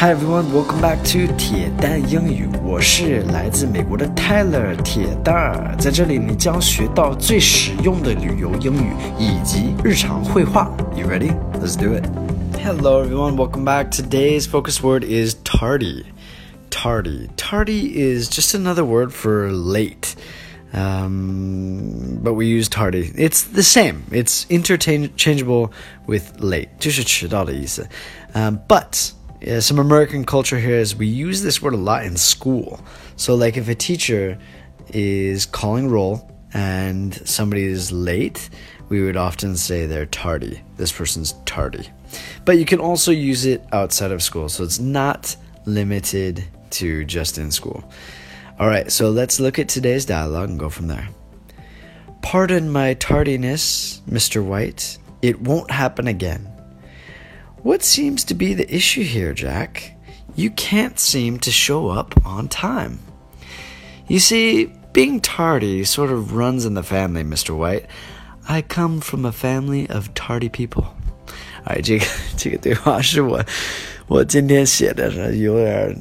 Hi everyone, welcome back to 铁蛋英语。我是来自美国的 Tyler 铁蛋儿，在这里你将学到最实用的旅游英语以及日常会话。You ready? Let's do it. Hello everyone, welcome back. Today's focus word is tardy. Tardy. Tardy is just another word for late. Um, but we use tardy. It's the same. It's interchangeable with late. 就是迟到的意思. Um, but yeah, some American culture here is we use this word a lot in school. So, like if a teacher is calling roll and somebody is late, we would often say they're tardy. This person's tardy. But you can also use it outside of school. So, it's not limited to just in school. All right, so let's look at today's dialogue and go from there. Pardon my tardiness, Mr. White. It won't happen again. What seems to be the issue here, Jack? You can't seem to show up on time. You see, being tardy sort of runs in the family, Mr. White. I come from a family of tardy people. 哎，这个这个对话是我我今天写的是有点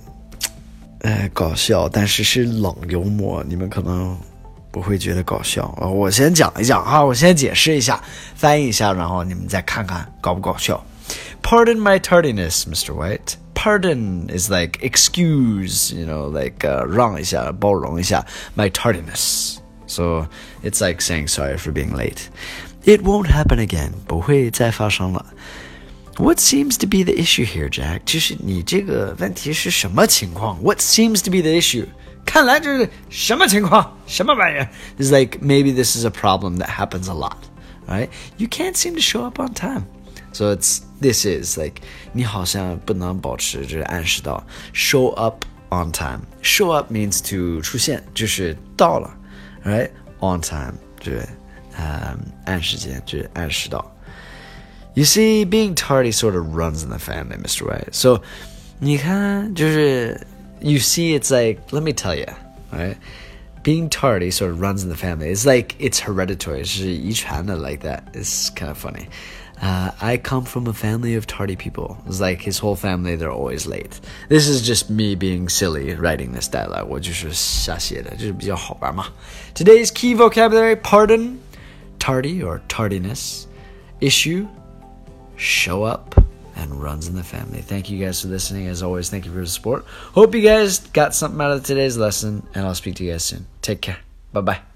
呃搞笑，但是是冷幽默，你们可能不会觉得搞笑啊。我先讲一讲哈，我先解释一下，翻译一下，然后你们再看看搞不搞笑。 Pardon my tardiness, Mr. White. Pardon is like excuse, you know, like uh, 让一下,包容一下, my tardiness. So it's like saying sorry for being late. It won't happen again. 不会再发生了. What seems to be the issue here, Jack? 就是你这个问题是什么情况? What seems to be the issue? 看来这是什么情况？什么玩意儿? It's like maybe this is a problem that happens a lot, right? You can't seem to show up on time. So it's this is like 你好像不能保持就是按时到 show up on time. Show up means to 出现，就是到了，right? On time 就是嗯按时间，就是按时到。You see, being tardy sort of runs in the family, Mr. White. So 你看，就是 you see, it's like let me tell you, right? Being tardy sort of runs in the family. It's like it's hereditary. 是遗传的 like that. It's kind of funny. Uh, I come from a family of tardy people. It's like his whole family, they're always late. This is just me being silly writing this dialogue. 我就是瞎写的，就是比较好玩嘛。Today's key vocabulary: pardon, tardy or tardiness, issue, show up, and runs in the family. Thank you guys for listening. As always, thank you for the support. Hope you guys got something out of today's lesson, and I'll speak to you guys soon. Take care. Bye bye.